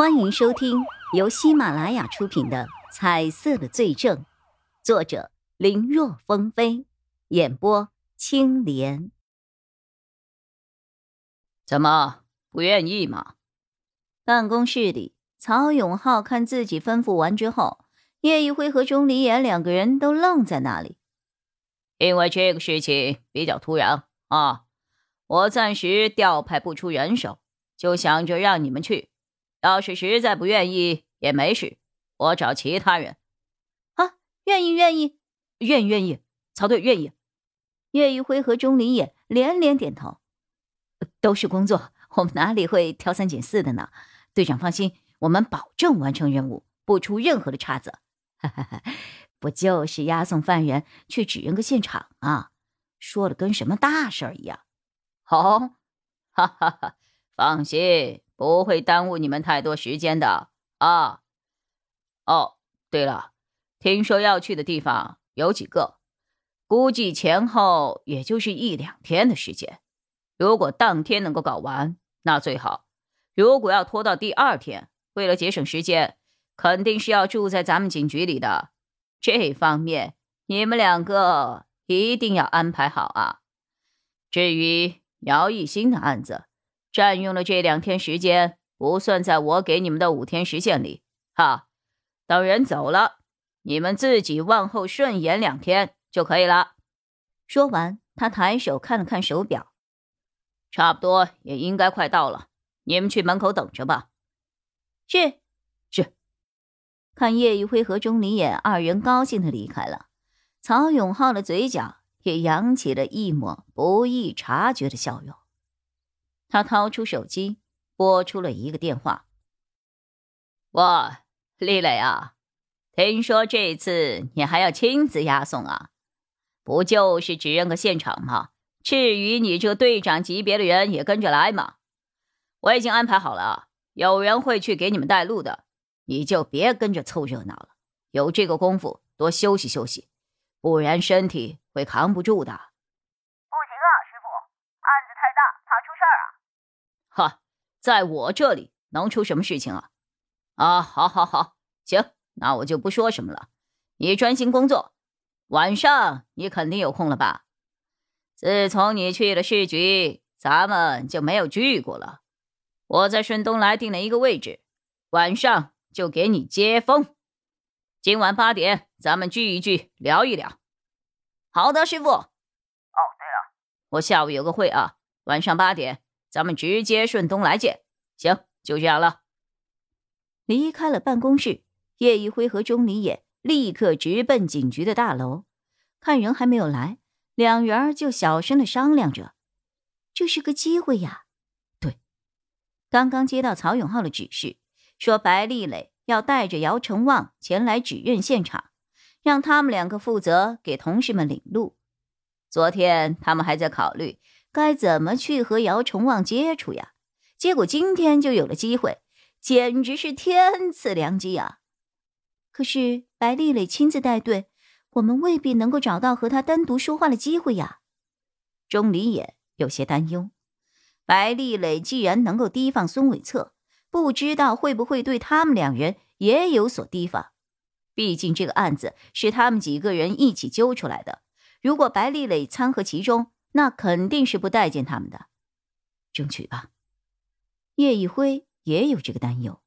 欢迎收听由喜马拉雅出品的《彩色的罪证》，作者林若风飞，演播青莲。怎么不愿意吗？办公室里，曹永浩看自己吩咐完之后，叶一辉和钟离言两个人都愣在那里。因为这个事情比较突然啊，我暂时调派不出人手，就想着让你们去。要是实在不愿意也没事，我找其他人。啊，愿意，愿意，愿意，愿意。曹队愿意。叶一辉和钟离也连连点头。都是工作，我们哪里会挑三拣四的呢？队长放心，我们保证完成任务，不出任何的岔子。不就是押送犯人，去指认个现场啊？说的跟什么大事一样。好，哈哈哈，放心。不会耽误你们太多时间的啊！哦，对了，听说要去的地方有几个，估计前后也就是一两天的时间。如果当天能够搞完，那最好；如果要拖到第二天，为了节省时间，肯定是要住在咱们警局里的。这方面你们两个一定要安排好啊。至于姚艺新的案子，占用了这两天时间，不算在我给你们的五天时限里。哈，等人走了，你们自己往后顺延两天就可以了。说完，他抬手看了看手表，差不多也应该快到了。你们去门口等着吧。是，是。看叶一辉和钟离眼二人高兴的离开了，曹永浩的嘴角也扬起了一抹不易察觉的笑容。他掏出手机，拨出了一个电话。喂，李磊啊，听说这次你还要亲自押送啊？不就是只认个现场吗？至于你这队长级别的人也跟着来吗？我已经安排好了，有人会去给你们带路的，你就别跟着凑热闹了。有这个功夫，多休息休息，不然身体会扛不住的。哈，在我这里能出什么事情啊？啊，好，好，好，行，那我就不说什么了。你专心工作，晚上你肯定有空了吧？自从你去了市局，咱们就没有聚过了。我在顺东来定了一个位置，晚上就给你接风。今晚八点，咱们聚一聚，聊一聊。好的，师傅。哦，对了，我下午有个会啊，晚上八点。咱们直接顺东来见，行，就这样了。离开了办公室，叶一辉和钟离也立刻直奔警局的大楼。看人还没有来，两人就小声的商量着：“这是个机会呀。”对，刚刚接到曹永浩的指示，说白丽蕾要带着姚成旺前来指认现场，让他们两个负责给同事们领路。昨天他们还在考虑。该怎么去和姚崇旺接触呀？结果今天就有了机会，简直是天赐良机啊！可是白丽蕾亲自带队，我们未必能够找到和他单独说话的机会呀。钟离也有些担忧。白丽蕾既然能够提防孙伟策，不知道会不会对他们两人也有所提防？毕竟这个案子是他们几个人一起揪出来的，如果白丽蕾参和其中，那肯定是不待见他们的，争取吧。叶一辉也有这个担忧，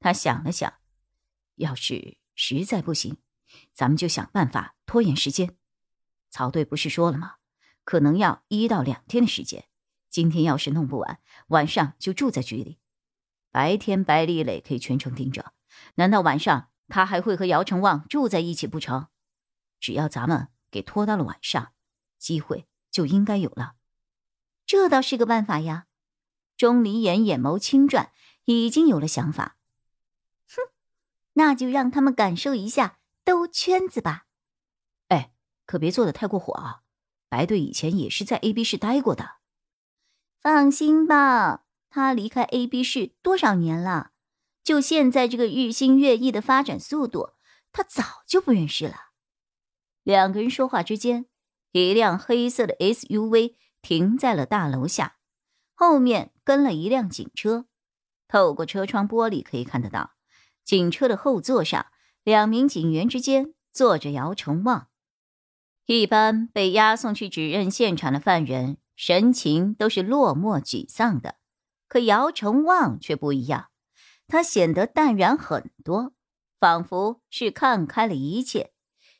他想了想，要是实在不行，咱们就想办法拖延时间。曹队不是说了吗？可能要一到两天的时间。今天要是弄不完，晚上就住在局里。白天白丽蕾可以全程盯着，难道晚上他还会和姚成旺住在一起不成？只要咱们给拖到了晚上，机会。就应该有了，这倒是个办法呀。钟离言眼眸轻转，已经有了想法。哼，那就让他们感受一下兜圈子吧。哎，可别做的太过火啊！白队以前也是在 A B 市待过的。放心吧，他离开 A B 市多少年了？就现在这个日新月异的发展速度，他早就不认识了。两个人说话之间。一辆黑色的 SUV 停在了大楼下，后面跟了一辆警车。透过车窗玻璃可以看得到，警车的后座上，两名警员之间坐着姚成旺。一般被押送去指认现场的犯人，神情都是落寞沮丧的，可姚成旺却不一样，他显得淡然很多，仿佛是看开了一切，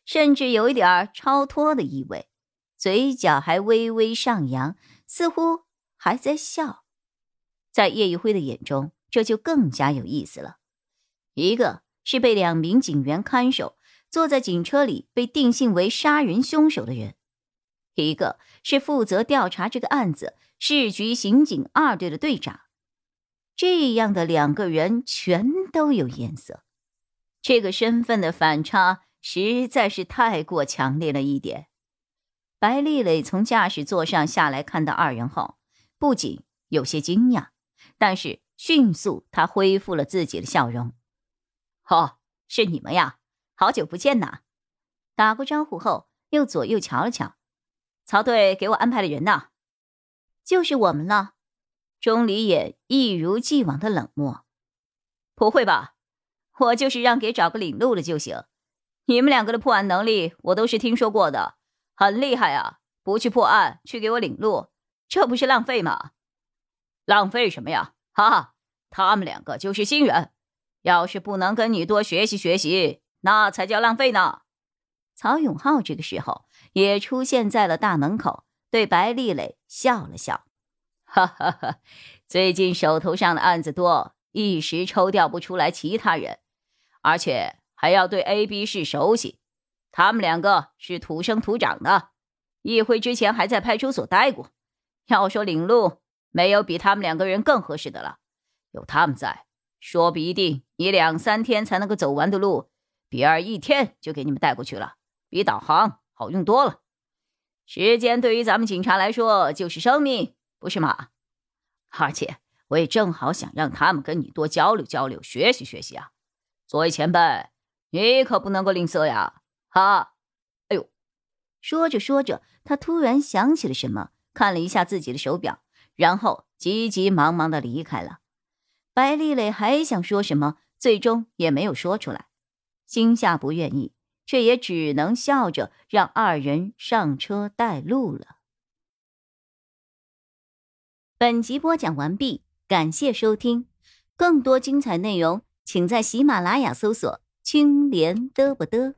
甚至有一点超脱的意味，嘴角还微微上扬，似乎还在笑。在叶一辉的眼中，这就更加有意思了。一个是被两名警员看守。坐在警车里被定性为杀人凶手的人，一个是负责调查这个案子市局刑警二队的队长，这样的两个人全都有颜色，这个身份的反差实在是太过强烈了一点。白丽蕾从驾驶座上下来，看到二人后，不仅有些惊讶，但是迅速她恢复了自己的笑容。哦，是你们呀！好久不见呐！打过招呼后，又左右瞧了瞧，曹队给我安排的人呢？就是我们了。钟离也一如既往的冷漠。不会吧？我就是让给找个领路的就行。你们两个的破案能力我都是听说过的，很厉害啊！不去破案，去给我领路，这不是浪费吗？浪费什么呀？哈哈，他们两个就是新人，要是不能跟你多学习学习。那才叫浪费呢！曹永浩这个时候也出现在了大门口，对白丽蕾笑了笑：“哈哈哈，最近手头上的案子多，一时抽调不出来其他人，而且还要对 A、B 市熟悉。他们两个是土生土长的，一辉之前还在派出所待过。要说领路，没有比他们两个人更合适的了。有他们在，说不一定你两三天才能够走完的路。”比尔一天就给你们带过去了，比导航好用多了。时间对于咱们警察来说就是生命，不是吗？而且我也正好想让他们跟你多交流交流，学习学习啊。作为前辈，你可不能够吝啬呀！啊，哎呦！说着说着，他突然想起了什么，看了一下自己的手表，然后急急忙忙的离开了。白丽蕾还想说什么，最终也没有说出来。心下不愿意，却也只能笑着让二人上车带路了。本集播讲完毕，感谢收听，更多精彩内容，请在喜马拉雅搜索“青莲嘚不嘚”。